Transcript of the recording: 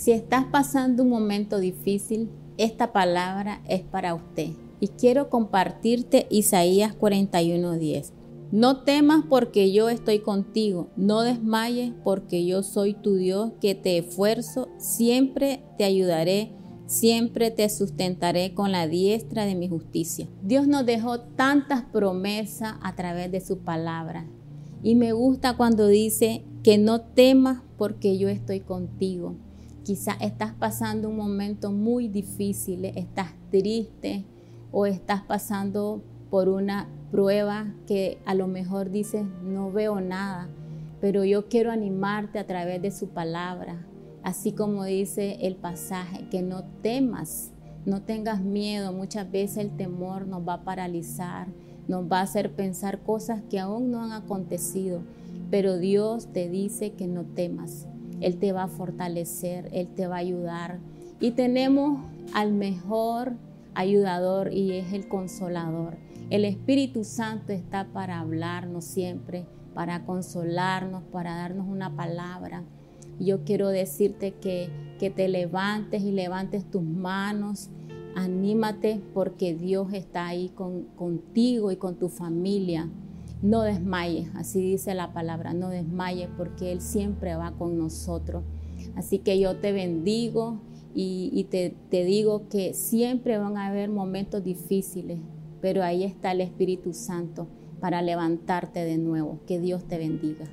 Si estás pasando un momento difícil, esta palabra es para usted. Y quiero compartirte Isaías 41:10. No temas porque yo estoy contigo, no desmayes porque yo soy tu Dios que te esfuerzo, siempre te ayudaré, siempre te sustentaré con la diestra de mi justicia. Dios nos dejó tantas promesas a través de su palabra. Y me gusta cuando dice que no temas porque yo estoy contigo. Quizás estás pasando un momento muy difícil, estás triste o estás pasando por una prueba que a lo mejor dices no veo nada, pero yo quiero animarte a través de su palabra, así como dice el pasaje, que no temas, no tengas miedo, muchas veces el temor nos va a paralizar, nos va a hacer pensar cosas que aún no han acontecido, pero Dios te dice que no temas, él te va a fortalecer, Él te va a ayudar. Y tenemos al mejor ayudador y es el consolador. El Espíritu Santo está para hablarnos siempre, para consolarnos, para darnos una palabra. Yo quiero decirte que, que te levantes y levantes tus manos. Anímate porque Dios está ahí con, contigo y con tu familia. No desmayes, así dice la palabra, no desmayes porque Él siempre va con nosotros. Así que yo te bendigo y, te, digo que siempre van a haber momentos difíciles, pero ahí está el Espíritu Santo para levantarte de nuevo. Que Dios te bendiga.